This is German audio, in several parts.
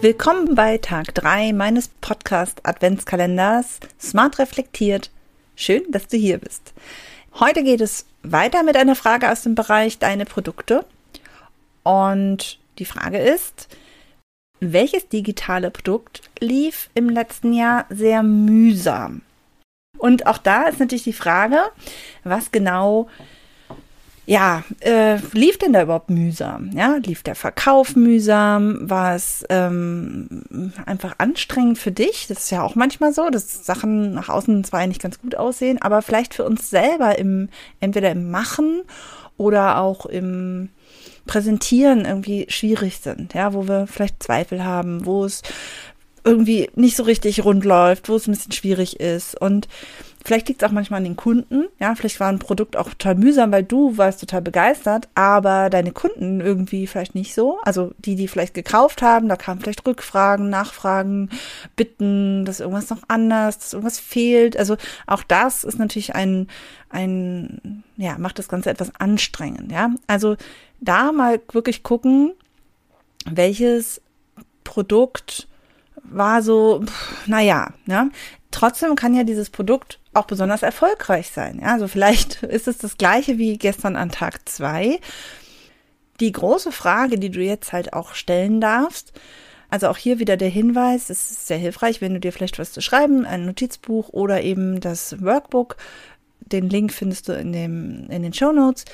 Willkommen bei Tag 3 meines Podcast Adventskalenders Smart Reflektiert. Schön, dass du hier bist. Heute geht es weiter mit einer Frage aus dem Bereich Deine Produkte. Und die Frage ist, welches digitale Produkt lief im letzten Jahr sehr mühsam? Und auch da ist natürlich die Frage, was genau ja, äh, lief denn da überhaupt mühsam? Ja, lief der Verkauf mühsam? War es ähm, einfach anstrengend für dich? Das ist ja auch manchmal so, dass Sachen nach außen zwar eigentlich ganz gut aussehen, aber vielleicht für uns selber im, entweder im Machen oder auch im Präsentieren irgendwie schwierig sind, ja, wo wir vielleicht Zweifel haben, wo es irgendwie nicht so richtig rund läuft, wo es ein bisschen schwierig ist. Und Vielleicht liegt es auch manchmal an den Kunden. Ja, vielleicht war ein Produkt auch total mühsam, weil du warst total begeistert, aber deine Kunden irgendwie vielleicht nicht so. Also die, die vielleicht gekauft haben, da kamen vielleicht Rückfragen, Nachfragen, Bitten, dass irgendwas noch anders, dass irgendwas fehlt. Also auch das ist natürlich ein, ein, ja, macht das Ganze etwas anstrengend. Ja, also da mal wirklich gucken, welches Produkt war so, naja, ja. Trotzdem kann ja dieses Produkt auch besonders erfolgreich sein. Ja, also vielleicht ist es das gleiche wie gestern an Tag zwei. Die große Frage, die du jetzt halt auch stellen darfst, also auch hier wieder der Hinweis, es ist sehr hilfreich, wenn du dir vielleicht was zu schreiben, ein Notizbuch oder eben das Workbook den Link findest du in dem in den Show Notes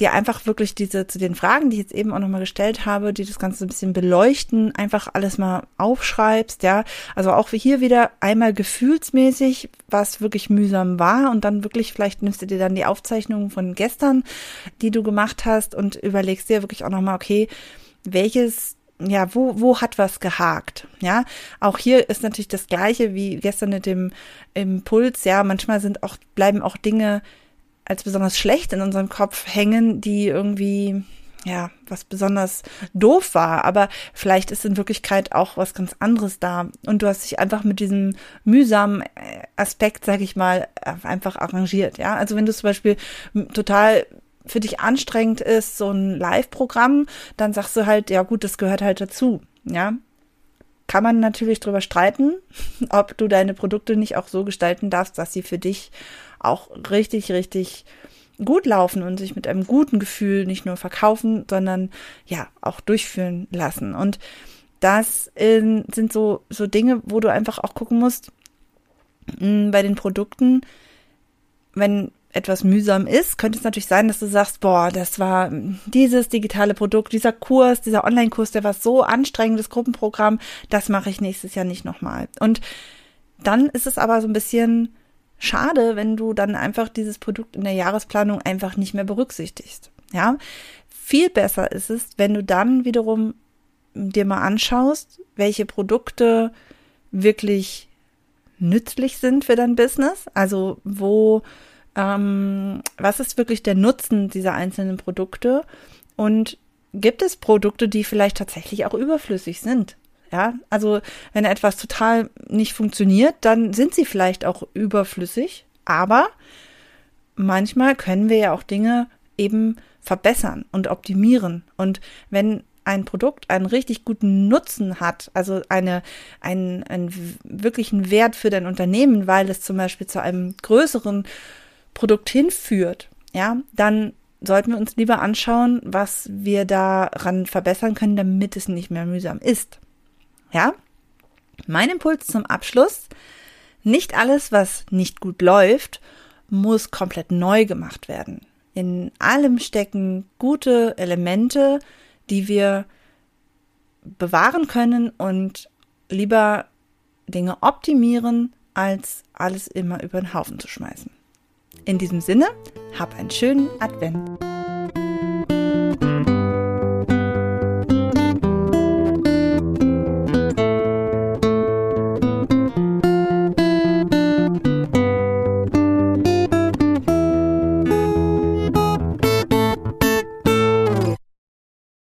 dir einfach wirklich diese zu den Fragen, die ich jetzt eben auch nochmal gestellt habe, die das Ganze ein bisschen beleuchten, einfach alles mal aufschreibst, ja. Also auch hier wieder einmal gefühlsmäßig, was wirklich mühsam war und dann wirklich, vielleicht nimmst du dir dann die Aufzeichnungen von gestern, die du gemacht hast und überlegst dir wirklich auch nochmal, okay, welches ja, wo, wo hat was gehakt? Ja, auch hier ist natürlich das Gleiche wie gestern mit dem Impuls. Ja, manchmal sind auch, bleiben auch Dinge als besonders schlecht in unserem Kopf hängen, die irgendwie, ja, was besonders doof war, aber vielleicht ist in Wirklichkeit auch was ganz anderes da. Und du hast dich einfach mit diesem mühsamen äh, Aspekt, sag ich mal, einfach arrangiert, ja. Also wenn du zum Beispiel total für dich anstrengend ist, so ein Live-Programm, dann sagst du halt, ja gut, das gehört halt dazu, ja. Kann man natürlich drüber streiten, ob du deine Produkte nicht auch so gestalten darfst, dass sie für dich auch richtig, richtig gut laufen und sich mit einem guten Gefühl nicht nur verkaufen, sondern ja auch durchführen lassen. Und das in, sind so, so Dinge, wo du einfach auch gucken musst, mh, hm, bei den Produkten, wenn etwas mühsam ist, könnte es natürlich sein, dass du sagst, boah, das war dieses digitale Produkt, dieser Kurs, dieser Online-Kurs, der war so anstrengend, das Gruppenprogramm, das mache ich nächstes Jahr nicht nochmal. Und dann ist es aber so ein bisschen schade, wenn du dann einfach dieses Produkt in der Jahresplanung einfach nicht mehr berücksichtigst. Ja, viel besser ist es, wenn du dann wiederum dir mal anschaust, welche Produkte wirklich nützlich sind für dein Business, also wo ähm, was ist wirklich der Nutzen dieser einzelnen Produkte und gibt es Produkte, die vielleicht tatsächlich auch überflüssig sind? Ja, also wenn etwas total nicht funktioniert, dann sind sie vielleicht auch überflüssig, aber manchmal können wir ja auch Dinge eben verbessern und optimieren. Und wenn ein Produkt einen richtig guten Nutzen hat, also eine, einen, einen wirklichen Wert für dein Unternehmen, weil es zum Beispiel zu einem größeren Produkt hinführt, ja, dann sollten wir uns lieber anschauen, was wir daran verbessern können, damit es nicht mehr mühsam ist. Ja? Mein Impuls zum Abschluss. Nicht alles, was nicht gut läuft, muss komplett neu gemacht werden. In allem stecken gute Elemente, die wir bewahren können und lieber Dinge optimieren, als alles immer über den Haufen zu schmeißen. In diesem Sinne, hab einen schönen Advent.